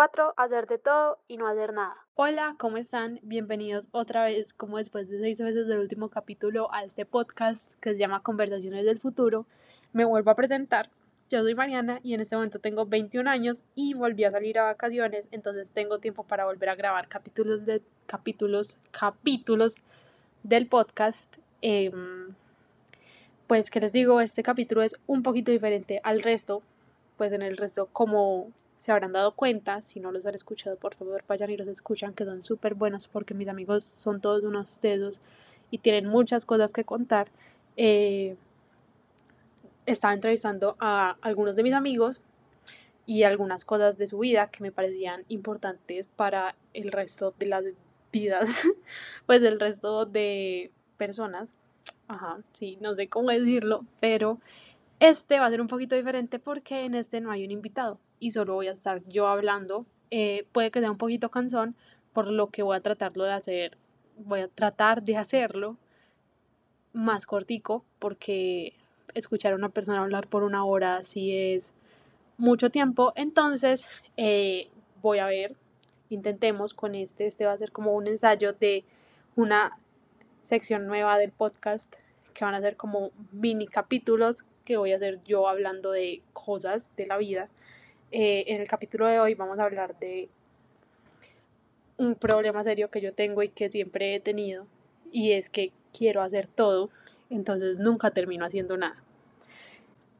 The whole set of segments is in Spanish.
4. Hacer de todo y no hacer nada. Hola, ¿cómo están? Bienvenidos otra vez, como después de seis meses del último capítulo, a este podcast que se llama Conversaciones del Futuro. Me vuelvo a presentar. Yo soy Mariana y en este momento tengo 21 años y volví a salir a vacaciones, entonces tengo tiempo para volver a grabar capítulos de capítulos, capítulos del podcast. Em, pues, ¿qué les digo? Este capítulo es un poquito diferente al resto. Pues en el resto, como se habrán dado cuenta, si no los han escuchado, por favor vayan y los escuchan, que son súper buenos porque mis amigos son todos unos dedos y tienen muchas cosas que contar. Eh, estaba entrevistando a algunos de mis amigos y algunas cosas de su vida que me parecían importantes para el resto de las vidas, pues del resto de personas. Ajá, sí, no sé cómo decirlo, pero este va a ser un poquito diferente porque en este no hay un invitado y solo voy a estar yo hablando. Eh, puede que sea un poquito cansón, por lo que voy a tratarlo de hacer, voy a tratar de hacerlo más cortico porque escuchar a una persona hablar por una hora sí es mucho tiempo. Entonces, eh, voy a ver, intentemos con este, este va a ser como un ensayo de una sección nueva del podcast que van a ser como mini capítulos que voy a hacer yo hablando de cosas de la vida. Eh, en el capítulo de hoy vamos a hablar de un problema serio que yo tengo y que siempre he tenido y es que quiero hacer todo, entonces nunca termino haciendo nada.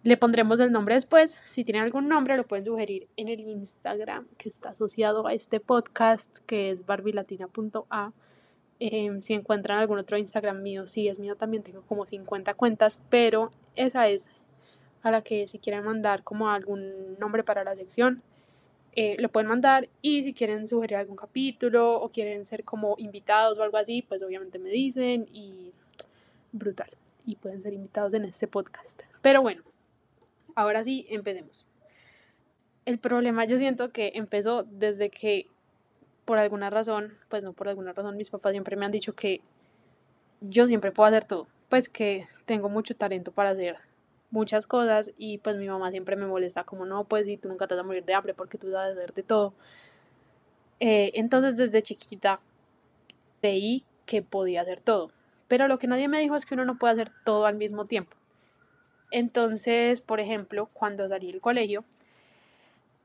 Le pondremos el nombre después. Si tienen algún nombre, lo pueden sugerir en el Instagram que está asociado a este podcast, que es barbilatina.a. Em, si encuentran algún otro Instagram mío, sí, es mío también, tengo como 50 cuentas, pero esa es a la que si quieren mandar como algún nombre para la sección, eh, lo pueden mandar y si quieren sugerir algún capítulo o quieren ser como invitados o algo así, pues obviamente me dicen y brutal. Y pueden ser invitados en este podcast. Pero bueno, ahora sí, empecemos. El problema yo siento que empezó desde que por alguna razón, pues no por alguna razón, mis papás siempre me han dicho que yo siempre puedo hacer todo, pues que tengo mucho talento para hacer muchas cosas y pues mi mamá siempre me molesta como no, pues si tú nunca te vas a morir de hambre porque tú sabes hacer de todo. Eh, entonces desde chiquita creí que podía hacer todo, pero lo que nadie me dijo es que uno no puede hacer todo al mismo tiempo. Entonces, por ejemplo, cuando salí del colegio,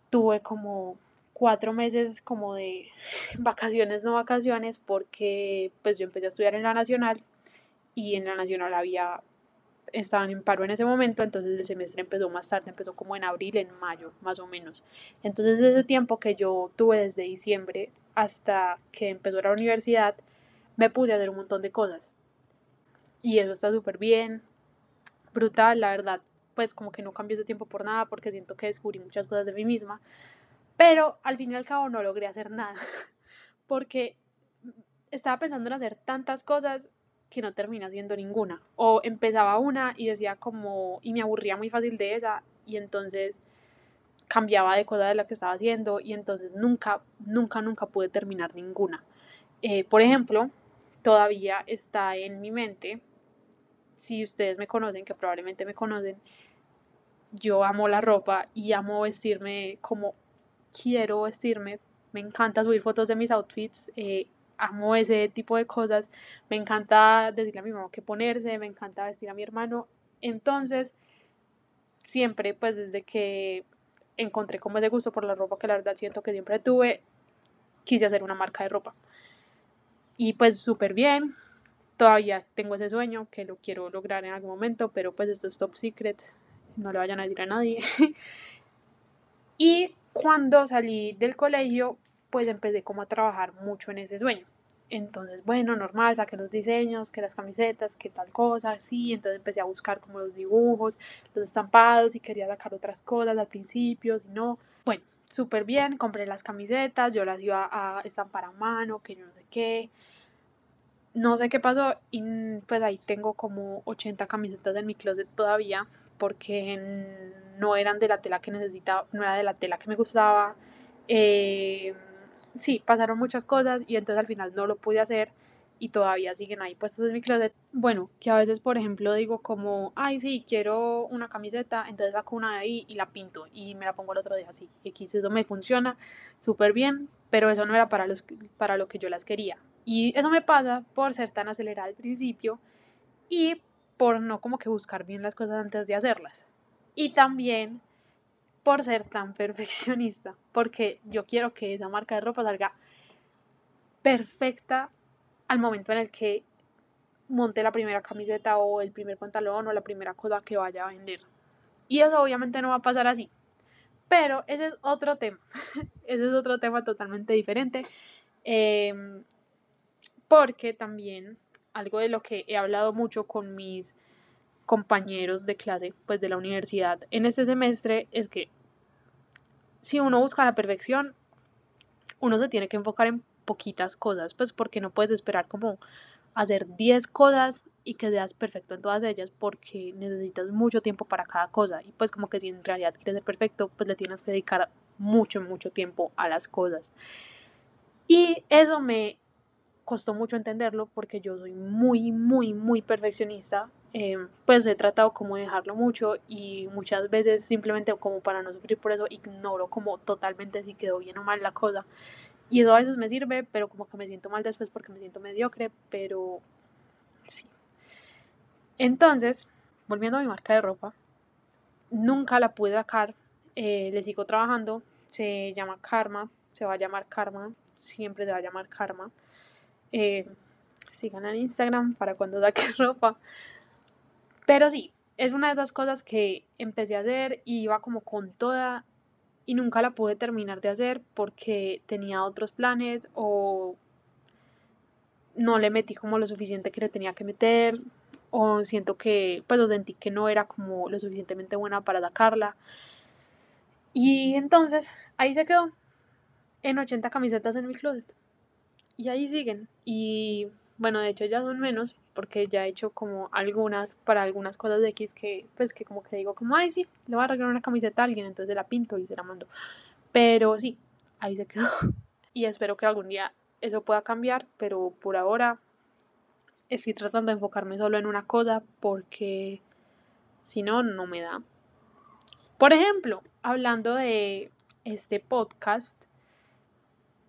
tuve como cuatro meses como de vacaciones, no vacaciones, porque pues yo empecé a estudiar en la Nacional y en la Nacional había, estaban en paro en ese momento, entonces el semestre empezó más tarde, empezó como en abril, en mayo, más o menos. Entonces ese tiempo que yo tuve desde diciembre hasta que empezó la universidad, me pude hacer un montón de cosas. Y eso está súper bien, brutal, la verdad, pues como que no cambié ese tiempo por nada porque siento que descubrí muchas cosas de mí misma, pero al fin y al cabo no logré hacer nada porque estaba pensando en hacer tantas cosas que no terminé haciendo ninguna o empezaba una y decía como y me aburría muy fácil de esa y entonces cambiaba de cosa de la que estaba haciendo y entonces nunca, nunca, nunca pude terminar ninguna. Eh, por ejemplo, todavía está en mi mente si ustedes me conocen, que probablemente me conocen, yo amo la ropa y amo vestirme como quiero vestirme. Me encanta subir fotos de mis outfits, eh, amo ese tipo de cosas. Me encanta decirle a mi mamá qué ponerse, me encanta vestir a mi hermano. Entonces, siempre, pues desde que encontré como ese gusto por la ropa, que la verdad siento que siempre tuve, quise hacer una marca de ropa. Y pues súper bien, todavía tengo ese sueño que lo quiero lograr en algún momento, pero pues esto es top secret, no le vayan a decir a nadie. y cuando salí del colegio, pues empecé como a trabajar mucho en ese sueño. Entonces, bueno, normal, saqué los diseños, que las camisetas, que tal cosa, sí, entonces empecé a buscar como los dibujos, los estampados y quería sacar otras cosas al principio, si no, bueno, súper bien, compré las camisetas, yo las iba a estampar a mano, que yo no sé qué, no sé qué pasó y pues ahí tengo como 80 camisetas en mi closet todavía porque no eran de la tela que necesitaba, no era de la tela que me gustaba. Eh, sí, pasaron muchas cosas y entonces al final no lo pude hacer y todavía siguen ahí puestos en mi closet. Bueno, que a veces, por ejemplo, digo como, ay, sí, quiero una camiseta, entonces saco una de ahí y la pinto y me la pongo el otro día así. X, eso me funciona súper bien, pero eso no era para, los, para lo que yo las quería. Y eso me pasa por ser tan acelerada al principio y por no como que buscar bien las cosas antes de hacerlas. Y también por ser tan perfeccionista, porque yo quiero que esa marca de ropa salga perfecta al momento en el que monte la primera camiseta o el primer pantalón o la primera cosa que vaya a vender. Y eso obviamente no va a pasar así. Pero ese es otro tema. ese es otro tema totalmente diferente. Em, porque también algo de lo que he hablado mucho con mis compañeros de clase, pues de la universidad en este semestre, es que si uno busca la perfección, uno se tiene que enfocar en poquitas cosas, pues porque no puedes esperar como hacer 10 cosas y que seas perfecto en todas ellas porque necesitas mucho tiempo para cada cosa. Y pues como que si en realidad quieres ser perfecto pues le tienes que dedicar mucho mucho tiempo a las cosas. Y eso me costó mucho entenderlo porque yo soy muy muy muy perfeccionista em, pues he tratado como de dejarlo mucho y muchas veces simplemente como para no sufrir por eso ignoro como totalmente si quedó bien o mal la cosa y eso a veces me sirve, pero como que me siento mal después porque me siento mediocre, pero sí. Entonces, volviendo a mi marca de ropa, nunca la pude sacar, eh, le sigo trabajando, se llama Karma, se va a llamar Karma, siempre se va a llamar Karma. Eh, sigan en Instagram para cuando saque ropa. Pero sí, es una de esas cosas que empecé a hacer y iba como con toda y nunca la pude terminar de hacer porque tenía otros planes o no le metí como lo suficiente que le tenía que meter o siento que pues lo sentí que no era como lo suficientemente buena para sacarla. Y entonces ahí se quedó en 80 camisetas en mi closet. Y ahí siguen. Y bueno de hecho ya son menos porque ya he hecho como algunas para algunas cosas de X que pues que como que digo como ay sí le voy a regalar una camiseta a alguien entonces la pinto y se la mando. Pero sí ahí se quedó. Y espero que algún día eso pueda cambiar pero por ahora estoy tratando de enfocarme solo en una cosa porque si no no me da. Por ejemplo hablando de este podcast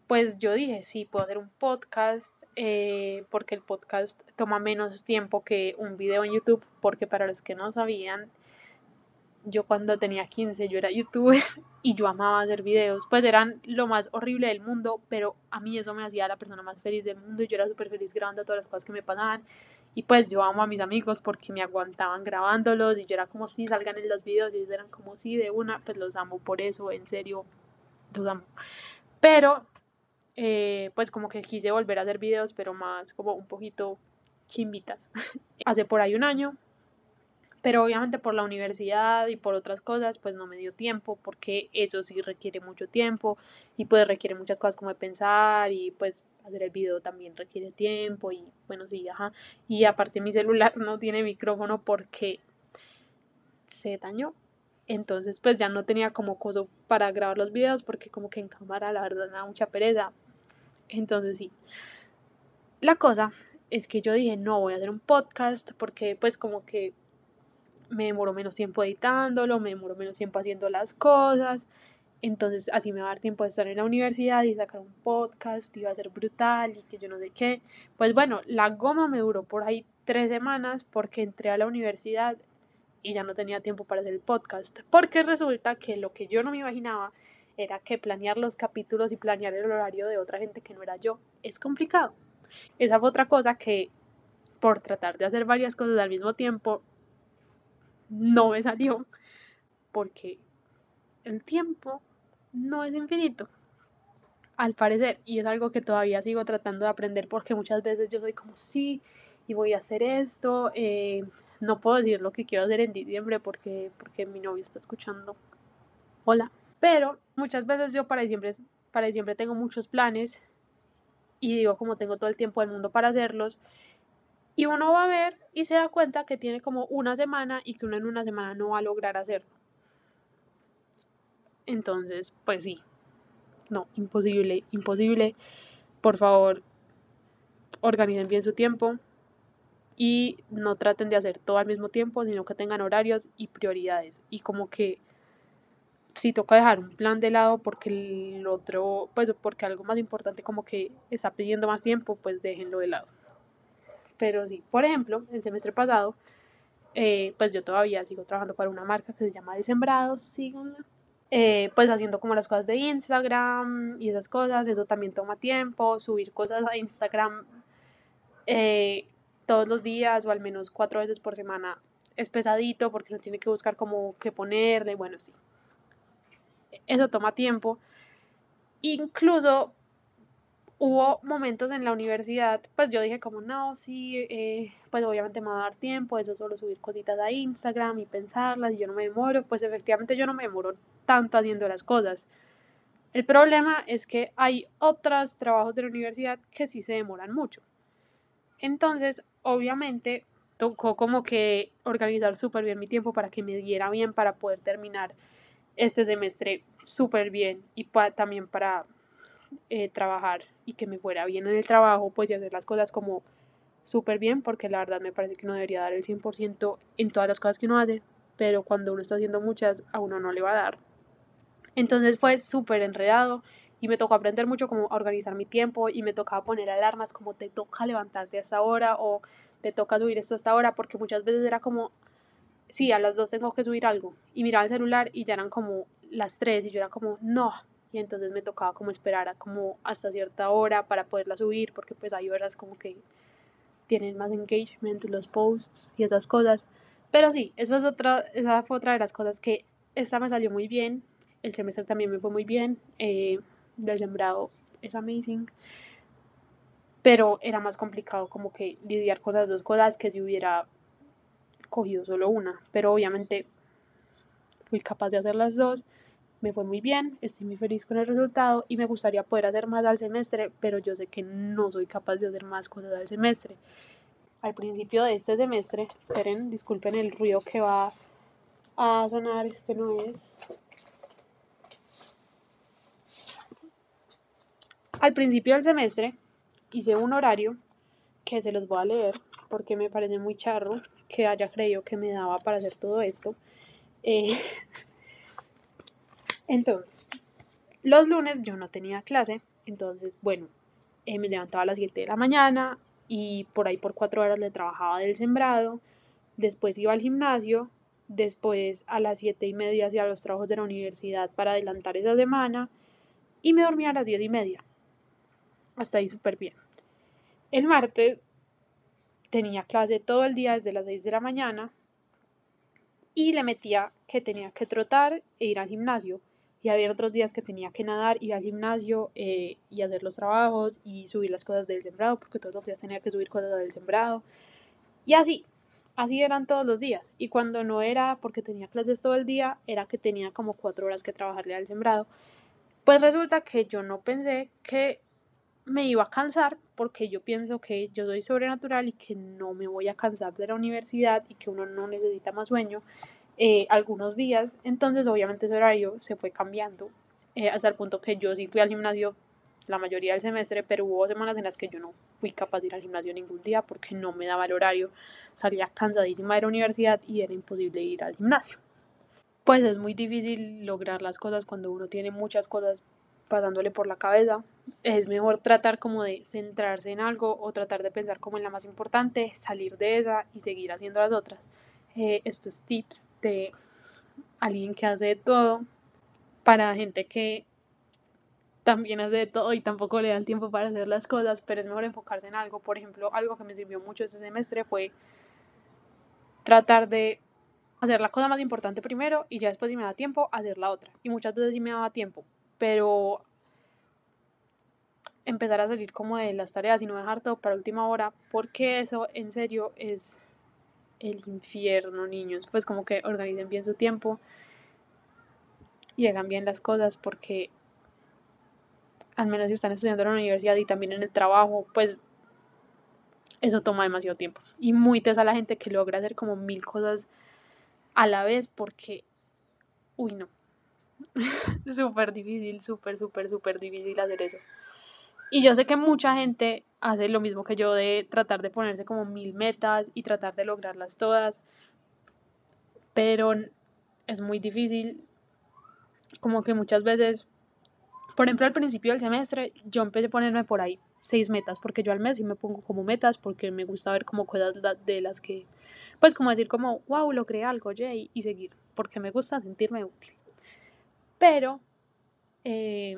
pues yo dije, sí, puedo hacer un podcast, eh, porque el podcast toma menos tiempo que un video en YouTube, porque para los que no sabían, yo cuando tenía 15 yo era youtuber y yo amaba hacer videos, pues eran lo más horrible del mundo, pero a mí eso me hacía la persona más feliz del mundo. Y yo era súper feliz grabando todas las cosas que me pasaban. Y pues yo amo a mis amigos porque me aguantaban grabándolos y yo era como si salgan en los videos y ellos eran como si de una, pues los amo por eso, en serio, los amo. Pero eh, pues como que quise volver a hacer videos, pero más como un poquito chimbitas. Hace por ahí un año, pero obviamente por la universidad y por otras cosas, pues no me dio tiempo, porque eso sí requiere mucho tiempo y pues requiere muchas cosas como pensar y pues hacer el video también requiere tiempo y bueno, sí, ajá. Y aparte mi celular no tiene micrófono porque se dañó. Entonces pues ya no tenía como cosa para grabar los videos porque como que en cámara la verdad me da mucha pereza. Entonces sí. La cosa es que yo dije, no, voy a hacer un podcast porque pues como que me demoro menos tiempo editándolo, me demoro menos tiempo haciendo las cosas. Entonces así me va a dar tiempo de estar en la universidad y sacar un podcast, iba a ser brutal y que yo no sé qué. Pues bueno, la goma me duró por ahí tres semanas porque entré a la universidad y ya no tenía tiempo para hacer el podcast. Porque resulta que lo que yo no me imaginaba era que planear los capítulos y planear el horario de otra gente que no era yo es complicado. Esa fue otra cosa que por tratar de hacer varias cosas al mismo tiempo no me salió porque el tiempo no es infinito al parecer y es algo que todavía sigo tratando de aprender porque muchas veces yo soy como sí y voy a hacer esto eh, no puedo decir lo que quiero hacer en diciembre porque porque mi novio está escuchando hola pero muchas veces yo para diciembre, para diciembre tengo muchos planes y digo como tengo todo el tiempo del mundo para hacerlos. Y uno va a ver y se da cuenta que tiene como una semana y que uno en una semana no va a lograr hacerlo. Entonces, pues sí. No, imposible, imposible. Por favor, organicen bien su tiempo y no traten de hacer todo al mismo tiempo, sino que tengan horarios y prioridades. Y como que si toca dejar un plan de lado porque el otro, pues porque algo más importante como que está pidiendo más tiempo, pues déjenlo de lado. Pero sí, por ejemplo, el semestre pasado, eh, pues yo todavía sigo trabajando para una marca que se llama Desembrados, síganla. Eh, pues haciendo como las cosas de Instagram y esas cosas, eso también toma tiempo, subir cosas a Instagram eh, todos los días o al menos cuatro veces por semana es pesadito porque uno tiene que buscar como qué ponerle, bueno, sí. Eso toma tiempo. Incluso hubo momentos en la universidad, pues yo dije como, no, sí, eh, pues obviamente me va a dar tiempo, eso solo subir cositas a Instagram y pensarlas y yo no me demoro, pues efectivamente yo no me demoro tanto haciendo las cosas. El problema es que hay otros trabajos de la universidad que sí se demoran mucho. Entonces, obviamente, tocó como que organizar súper bien mi tiempo para que me diera bien para poder terminar este semestre súper bien y también para eh, trabajar y que me fuera bien en el trabajo, pues y hacer las cosas como súper bien, porque la verdad me parece que uno debería dar el 100% en todas las cosas que uno hace, pero cuando uno está haciendo muchas, a uno no le va a dar. Entonces fue súper enredado y me tocó aprender mucho cómo organizar mi tiempo y me tocaba poner alarmas como te toca levantarte a esta hora o te toca subir esto a esta hora, porque muchas veces era como, sí, a las dos tengo que subir algo. Y miraba el celular y ya eran como las tres y yo era como, no, y entonces me tocaba como esperar a como hasta cierta hora para poderla subir porque pues hay horas como que tienen más engagement los posts y esas cosas. Pero sí eso es otra esa fue otra de las cosas que esta me salió muy bien el semestre también me fue muy bien eh, del sembrado es amazing. Pero era más complicado como que lidiar con las dos cosas que si hubiera cogido solo una pero obviamente fui capaz de hacer las dos me fue muy bien, estoy muy feliz con el resultado y me gustaría poder hacer más al semestre, pero yo sé que no soy capaz de hacer más cosas al semestre. Al principio de este semestre, esperen, disculpen el ruido que va a sonar, este no es. Al principio del semestre hice un horario que se los voy a leer porque me parece muy charro que haya creído que me daba para hacer todo esto. Eh, Entonces, los lunes yo no tenía clase, entonces, bueno, eh, me levantaba a las 7 de la mañana y por ahí por 4 horas le trabajaba del sembrado, después iba al gimnasio, después a las 7 y media hacía los trabajos de la universidad para adelantar esa semana y me dormía a las 10 y media. Hasta ahí súper bien. El martes tenía clase todo el día desde las 6 de la mañana y le metía que tenía que trotar e ir al gimnasio y había otros días que tenía que nadar, ir al gimnasio eh, y hacer los trabajos y subir las cosas del sembrado, porque todos los días tenía que subir cosas del sembrado. Y así, así eran todos los días. Y cuando no era porque tenía clases todo el día, era que tenía como cuatro horas que trabajarle al sembrado. Pues resulta que yo no pensé que me iba a cansar porque yo pienso que yo soy sobrenatural y que no me voy a cansar de la universidad y que uno no necesita más sueño. Eh, algunos días, entonces obviamente ese horario se fue cambiando eh, hasta el punto que yo sí fui al gimnasio la mayoría del semestre, pero hubo semanas en las que yo no fui capaz de ir al gimnasio ningún día porque no me daba el horario, salía cansadísima de la universidad y era imposible ir al gimnasio. Pues es muy difícil lograr las cosas cuando uno tiene muchas cosas pasándole por la cabeza. Es mejor tratar como de centrarse en algo o tratar de pensar como en la más importante, salir de esa y seguir haciendo las otras. Eh, estos tips de alguien que hace de todo para gente que también hace de todo y tampoco le dan tiempo para hacer las cosas, pero es mejor enfocarse en algo. Por ejemplo, algo que me sirvió mucho este semestre fue tratar de hacer la cosa más importante primero y ya después si me da tiempo hacer la otra. Y muchas veces sí me daba tiempo, pero empezar a salir como de las tareas y no dejar todo para última hora, porque eso en serio es el infierno, niños. Pues como que organicen bien su tiempo y hagan bien las cosas porque al menos si están estudiando en la universidad y también en el trabajo, pues eso toma demasiado tiempo. Y muy tesa la gente que logra hacer como mil cosas a la vez porque, uy, no. súper difícil, súper, súper, súper difícil hacer eso. Y yo sé que mucha gente hace lo mismo que yo de tratar de ponerse como mil metas y tratar de lograrlas todas, pero es muy difícil, como que muchas veces, por ejemplo al principio del semestre yo empecé a ponerme por ahí seis metas, porque yo al mes sí me pongo como metas, porque me gusta ver como cosas de las que, pues como decir como, wow, logré algo, y seguir, porque me gusta sentirme útil. Pero eh,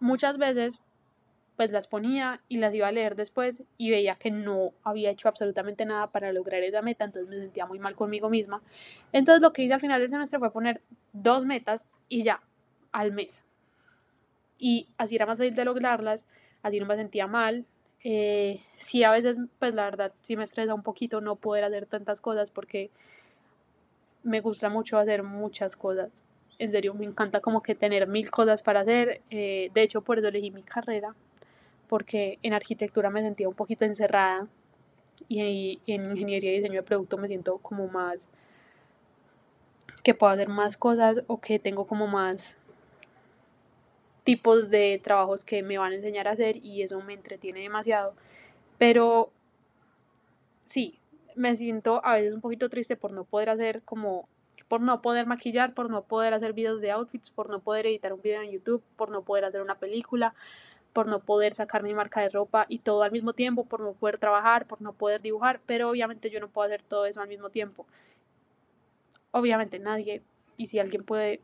muchas veces pues las ponía y las iba a leer después y veía que no había hecho absolutamente nada para lograr esa meta, entonces me sentía muy mal conmigo misma. Entonces lo que hice al final del semestre fue poner dos metas y ya, al mes. Y así era más fácil de lograrlas, así no me sentía mal. Eh, sí, a veces, pues la verdad, sí me estresa un poquito no poder hacer tantas cosas porque me gusta mucho hacer muchas cosas. En serio, me encanta como que tener mil cosas para hacer. Eh, de hecho, por eso elegí mi carrera, porque en arquitectura me sentía un poquito encerrada y, en ingeniería y diseño de producto me siento como más que puedo hacer más cosas o que tengo como más tipos de trabajos que me van a enseñar a hacer y eso me entretiene demasiado. Pero sí, me siento a veces un poquito triste por no poder hacer como por no poder maquillar, por no poder hacer videos de outfits, por no poder editar un video en YouTube, por no poder hacer una película, por no poder sacar mi marca de ropa y todo al mismo tiempo, por no poder trabajar, por no poder dibujar, pero obviamente yo no puedo hacer todo eso al mismo tiempo. Obviamente nadie, y si alguien puede,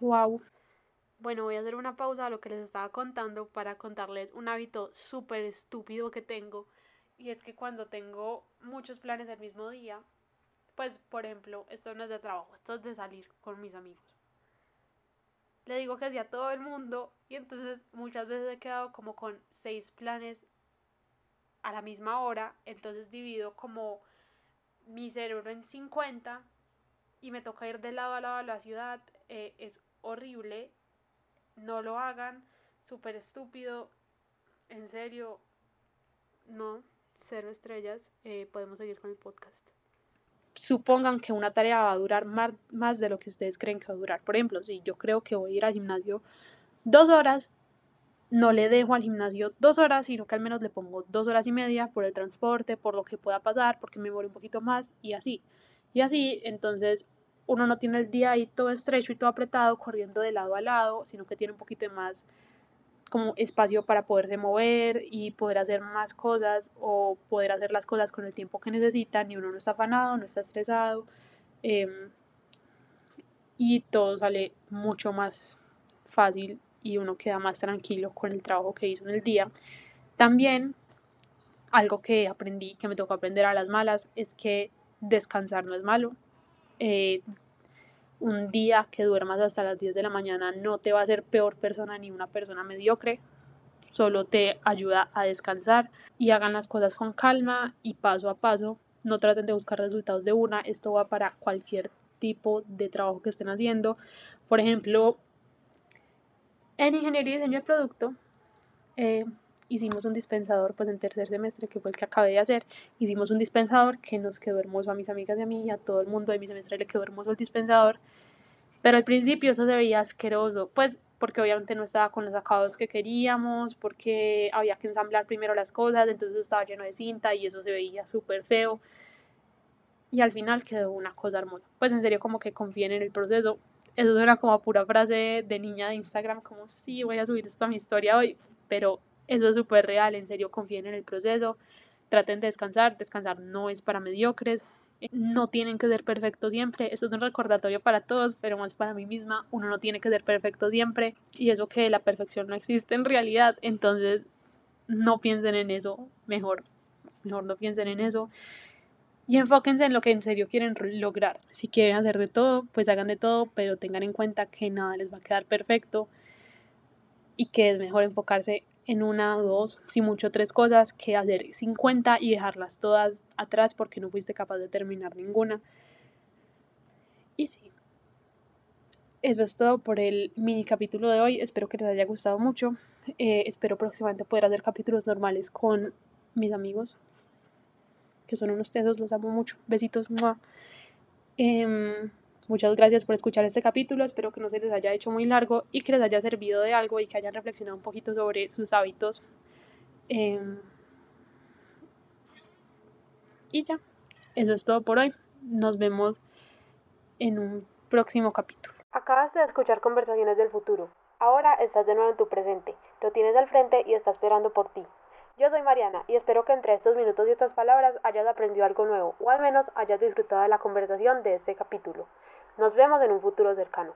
wow. Bueno, voy a hacer una pausa a lo que les estaba contando para contarles un hábito súper estúpido que tengo, y es que cuando tengo muchos planes el mismo día, pues por ejemplo, esto no es de trabajo, esto es de salir con mis amigos. Le digo que sí a todo el mundo y entonces muchas veces he quedado como con seis planes a la misma hora, entonces divido como mi cerebro en 50 y me toca ir de lado a lado a la ciudad, eh, es horrible, no lo hagan, súper estúpido, en serio, no, cero estrellas, eh, podemos seguir con el podcast supongan que una tarea va a durar más, más de lo que ustedes creen que va a durar. Por ejemplo, si yo creo que voy a ir al gimnasio dos horas, no le dejo al gimnasio dos horas, sino que al menos le pongo dos horas y media por el transporte, por lo que pueda pasar, porque me muero un poquito más y así. Y así, entonces uno no tiene el día ahí todo estrecho y todo apretado, corriendo de lado a lado, sino que tiene un poquito más como espacio para poderse mover y poder hacer más cosas o poder hacer las cosas con el tiempo que necesitan y uno no está afanado, no está estresado em, y todo sale mucho más fácil y uno queda más tranquilo con el trabajo que hizo en el día. También algo que aprendí, que me tocó aprender a las malas, es que descansar no es malo. Eh, un día que duermas hasta las 10 de la mañana no te va a hacer peor persona ni una persona mediocre, solo te ayuda a descansar y hagan las cosas con calma y paso a paso. No traten de buscar resultados de una, esto va para cualquier tipo de trabajo que estén haciendo. Por ejemplo, en ingeniería y diseño de producto, eh, hicimos un dispensador, pues en tercer semestre, que fue el que acabé de hacer, hicimos un dispensador que nos quedó hermoso a mis amigas y a mí, y a todo el mundo de mi semestre le quedó hermoso el dispensador. Pero al principio eso se veía asqueroso, pues porque obviamente no estaba con los acabados que queríamos, porque había que ensamblar primero las cosas, entonces estaba lleno de cinta y eso se veía súper feo. Y al final quedó una cosa hermosa. Pues en serio como que confíen en el proceso. Eso era como pura frase de niña de Instagram, como sí, voy a subir esto a mi historia hoy, pero eso es súper real, en serio, confíen en el proceso, traten de descansar, descansar no es para mediocres, eh, no tienen que ser perfectos siempre, esto es un recordatorio para todos, pero más para mí misma, uno no tiene que ser perfecto siempre y eso que la perfección no existe en realidad, entonces no piensen en eso, mejor, mejor no piensen en eso y enfóquense en lo que en serio quieren lograr. Si quieren hacer de todo, pues hagan de todo, pero tengan en cuenta que nada les va a quedar perfecto y que es mejor enfocarse en una, dos, si mucho tres cosas que hacer 50 y dejarlas todas atrás porque no fuiste capaz de terminar ninguna. Y sí, eso es todo por el mini capítulo de hoy. Espero que les haya gustado mucho. Eh, espero próximamente poder hacer capítulos normales con mis amigos, que son unos tesos, los amo mucho. Besitos. Eh, Muchas gracias por escuchar este capítulo, espero que no se les haya hecho muy largo y que les haya servido de algo y que hayan reflexionado un poquito sobre sus hábitos. Em, Y ya, eso es todo por hoy. Nos vemos en un próximo capítulo. Acabas de escuchar conversaciones del futuro. Ahora estás de nuevo en tu presente. Lo tienes al frente y está esperando por ti. Yo soy Mariana y espero que entre estos minutos y estas palabras hayas aprendido algo nuevo o al menos hayas disfrutado de la conversación de este capítulo. Nos vemos en un futuro cercano.